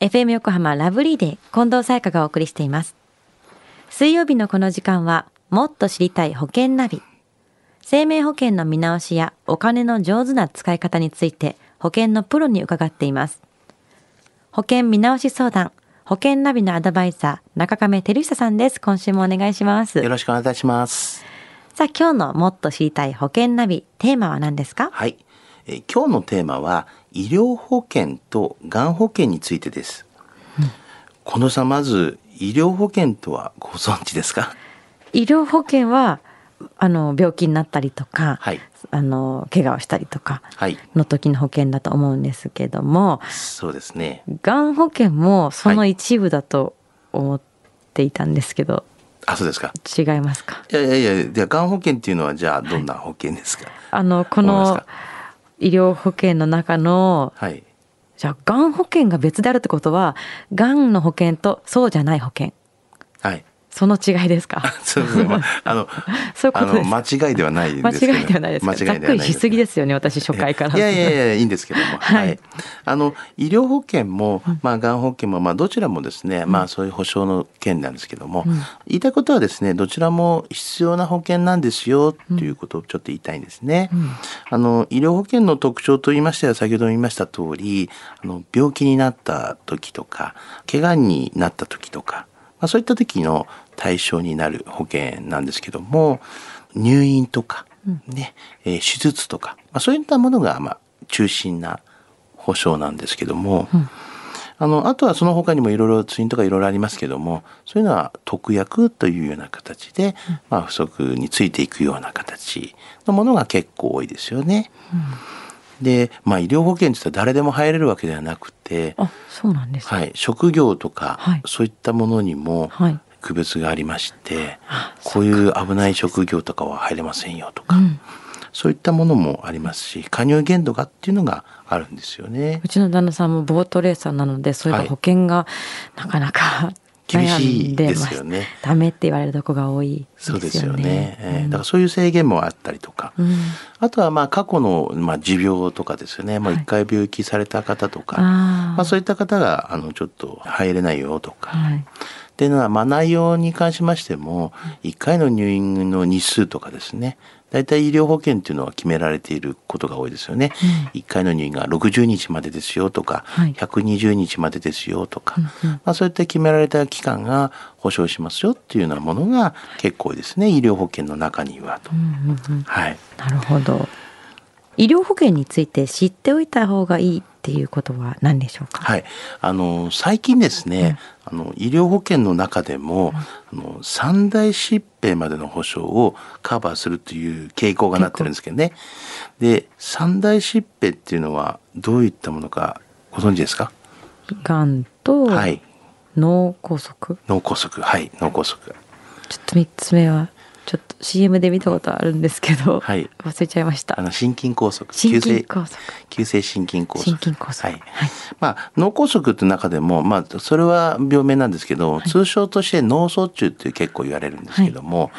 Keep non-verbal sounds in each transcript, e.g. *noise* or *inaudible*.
FM 横浜ラブリーで近藤沙耶香がお送りしています。水曜日のこの時間は、もっと知りたい保険ナビ。生命保険の見直しやお金の上手な使い方について保険のプロに伺っています。保険見直し相談、保険ナビのアドバイザー、中亀照久さんです。今週もお願いします。よろしくお願いいたします。さあ、今日のもっと知りたい保険ナビ、テーマは何ですか？はい。えー今日のテーマは医療保険とがん保険についてです。近藤さんまず医療保険とはご存知ですか？医療保険は、あの、病気になったりとか、はいあの、怪我をしたりとかはい。の時の保険だと思うんですけども、そうですね。がん保険もその一部だと思っていたんですけど、あ、そうですか。違いますか？いやいやいや、じゃあがん保険っていうのはじゃあどんな保険ですか？あの、この医療保険の中の、はい。じゃあ、がん保険が別であるってことは、がんの保険とそうじゃない保険。はい。その違いですか？そうですね。まああの、*laughs* そういうことです。あの間違いではないんです。間違いではないですか？間違いざっくりしすぎでですよね、私初回から。いやいやいやいいんですけども、は *laughs* はい。い、あの医療保険も、まあがん保険もまあどちらもですね、まあそういう保障の件なんですけども、言いたいことはですね、どちらも必要な保険なんですよということをちょっと言いたいんですね。あの医療保険の特徴と言いましては先ほど言いました通り、あの病気になった時とか、怪我になった時とか、まあそういった時の対象になる保険なんですけども、入院とか、ね、えー手術とか、まあ、そういったものが、まあ、中心な保障なんですけども、あの、あとはその他にもいろいろツインとかいろいろありますけども、そういうのは特約というような形で、まあ、不足についていくような形のものが結構多いですよね。で、まあ、医療保険って言ったら誰でも入れるわけではなくて、あ、そうなんです。ね。はい、職業とか、はい。そういったものにもはい。区別がありまして、あこういう危ない職業とかは入れませんよとか、そういったものもありますし加入限度がっていうのがあるんですよね。う。ちの旦那さんもボートレーサーなので、そういえばはい。保険がなかなか厳しいでますよね。ダメって言われるとこが多いね。そうですよね。えーだからそういう制限もあったりとか、うん。あとはまあ過去のまあ持病とかですよね。もう一回病気された方とか、あー。まあそういった方があのちょっと入れないよとか、はい。っていうのは、まあ、内容に関しましても、1回の入院の日数とかですね、大体医療保険っていうのは決められていることが多いですよね。1回の入院が60日までですよとか、はい120日までですよとか、まあ、そういった決められた期間が保証しますよっていうようなものが結構多いですね、医療保険の中にはと。はい。なるほど。医療保険について知っておいた方がいいっていうことは何でしょうか？はい、あの最近ですね、あの医療保険の中でも、あの三大疾病までの保障をカバーするという傾向がなってるんですけどね。で三大疾病っていうのはどういったものかご存知ですか？がんとはい、脳梗塞。脳梗塞、はい、脳梗塞。ちょっと三つ目はちょっと CM で見たことあるんですけど、はい忘れちゃいましたあ。の心筋梗塞、心筋急性梗塞。急性心筋梗塞。心筋梗塞はい。はいまあ脳梗塞って中でもまあそれは病名なんですけど、通称として脳卒中って結構言われるんですけども、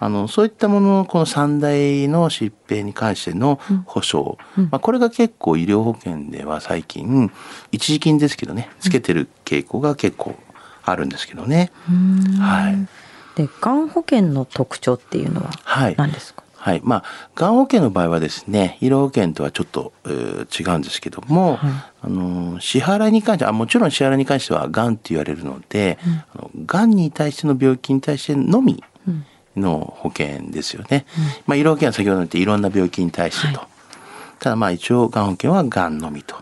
あのそういったもののこの三大の疾病に関しての保障、まあこれが結構医療保険では最近一時金ですけどねつけてる傾向が結構あるんですけどね。はい。で、がん保険の特徴っていうのははい。何ですか？はい。まあ、がん保険の場合はですね、医療保険とはちょっと、えー違うんですけども、はいあの、支払いに関しては、あもちろん支払いに関しては、がんって言われるので、あのがんに対しての病気に対してのみの保険ですよね。まあ、医療保険は先ほど言っていろんな病気に対してと。はただまあ一応がん保険はがんのみと。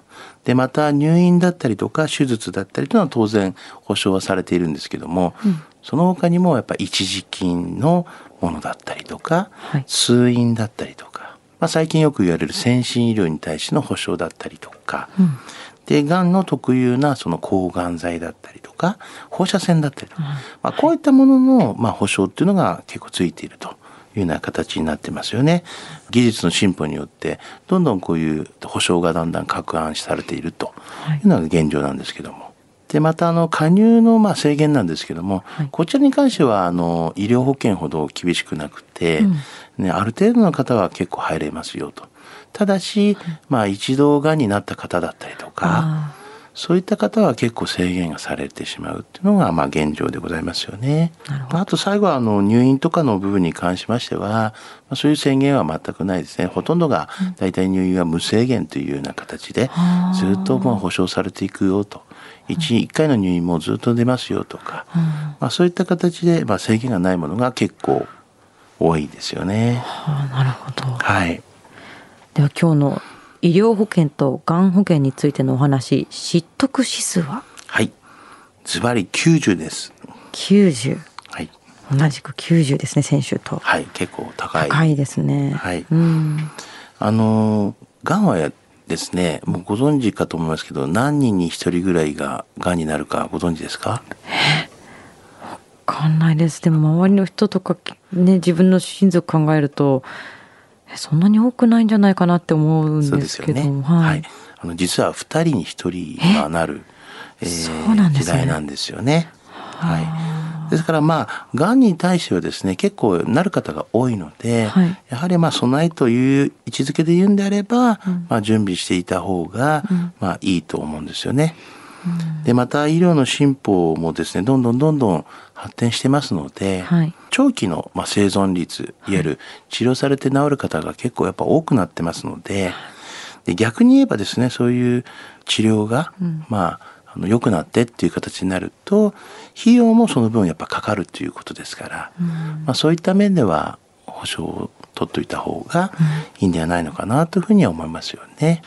でまた入院だったりとか手術だったりというのは当然保証はされているんですけども、その他にもやっぱ一時金のものだったりとか、はい通院だったりとか、まあ、最近よく言われる先進医療に対しての保証だったりとか、でがんの特有なその抗がん剤だったりとか放射線だったりとか、まあ、こういったもののまあ保証っていうのが結構ついていると。いうような形になってますよね。技術の進歩によってどんどんこういう保証がだんだん拡案されているというのが現状なんですけども。でまたあの加入のまあ制限なんですけども、はいこちらに関してはあの医療保険ほど厳しくなくて、ね、ある程度の方は結構入れますよと。ただし、まあ、一度がんになった方だったりとかあそういった方は結構制限がされてしまうっていうのがまあ現状でございますよね。あと最後はあの入院とかの部分に関しましては、まあ、そういう制限は全くないですね。ほとんどが大体入院は無制限というような形でずっとまあ保証されていくよと。1, 1回の入院もずっと出ますよとか、まあ、そういった形でまあ制限がないものが結構多いですよね。はあ、なるほど。はい。では今日の医療保険とがん保険についてのお話、知得指数は？はい。ズバリ90です。90。はい。同じく90ですね、先週と。はい、結構高い。高いですね。はい。うん。あの、がんはやですね、もうご存知かと思いますけど、何人に1人ぐらいががんになるかご存知ですか？えわかんないです。でも周りの人とかね、自分の親族考えると、そんなに多くないんじゃないかなって思うんですけど、ね、はい、はい、あの実は2人に1人がなる、えーね、時代なんですよね。はい、ですからまあがんに対してはですね結構なる方が多いので、はい、やはりまあ備えという位置づけで言うんであれば、うん、まあ、準備していた方が、まあいいと思うんですよね。でまた医療の進歩もですねどんどんどんどん発展してますので、はい、長期の、まあ、生存率い。わゆる治療されて治る方が結構やっぱ多くなってますのでで逆に言えばですねそういう治療が、うん、まああの良くなってっていう形になると費用もその分やっぱかかるということですから、うん、まあ、そういった面では保証を取っといた方がいいんではないのかなというふうには思いますよね。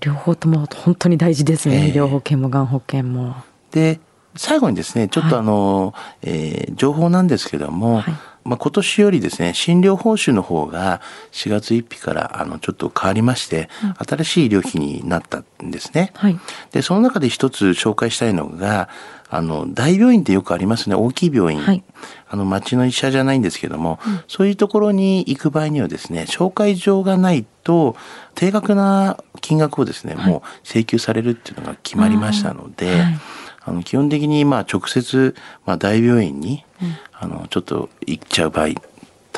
両方とも本当に大事ですね、えー、医療保険もがん保険も。で最後にですねちょっとあの、はい、えー、情報なんですけども、はい、まあ、今年よりですね診療報酬の方が4月1日からあのちょっと変わりまして、うん、新しい医療費になったんですね。はい、でその中で一つ紹介したいのがあの大病院ってよくありますね。大きい病院、はい、あの町の医者じゃないんですけども、うん、そういうところに行く場合にはですね紹介状がないと定額な金額をですね、もう請求されるっていうのが決まりましたので。あの基本的にまあ直接まあ大病院に、あのちょっと行っちゃう場合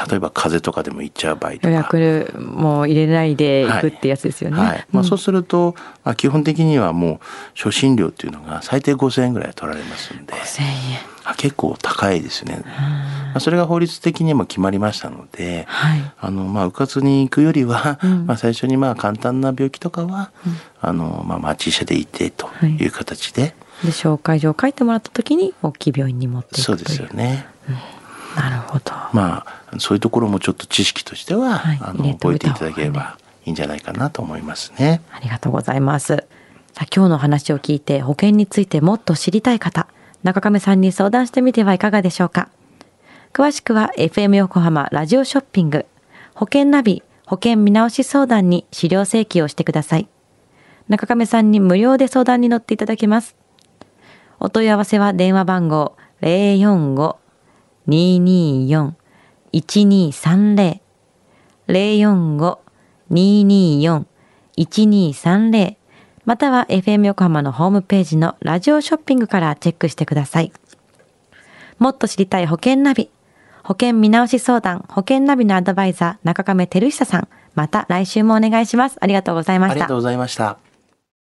例えば風邪とかでも行っちゃう場合とか。予約も入れないで行くってやつですよね、はい。はい、まあ、そうすると、まあ、基本的にはもう初診料っていうのが最低5,000円ぐらい取られますんで。5,000円。あ結構高いですね、まあ、それが法律的にも決まりましたので、はい、あのまあ、うかつに行くよりは、うん、まあ、最初にまあ簡単な病気とかは、うん、あのまあ、町医者でいてという形で、で紹介状を書いてもらった時に大きい病院に持っていくそうですよね、うんなるほど。まあそういうところもちょっと知識としては、はい、あの覚えていただければいいんじゃないかなと思いますね。ありがとうございます。さあ今日の話を聞いて保険についてもっと知りたい方、中亀さんに相談してみてはいかがでしょうか。詳しくは FM 横浜ラジオショッピング保険ナビ保険見直し相談に資料請求をしてください。中亀さんに無料で相談に乗っていただけます。お問い合わせは電話番号045 224-1230 045-224-1230または FM 横浜のホームページのラジオショッピングからチェックしてください。もっと知りたい保険ナビ。保険見直し相談、保険ナビのアドバイザー、中亀照久さん。また来週もお願いします。ありがとうございました。ありがとうございました。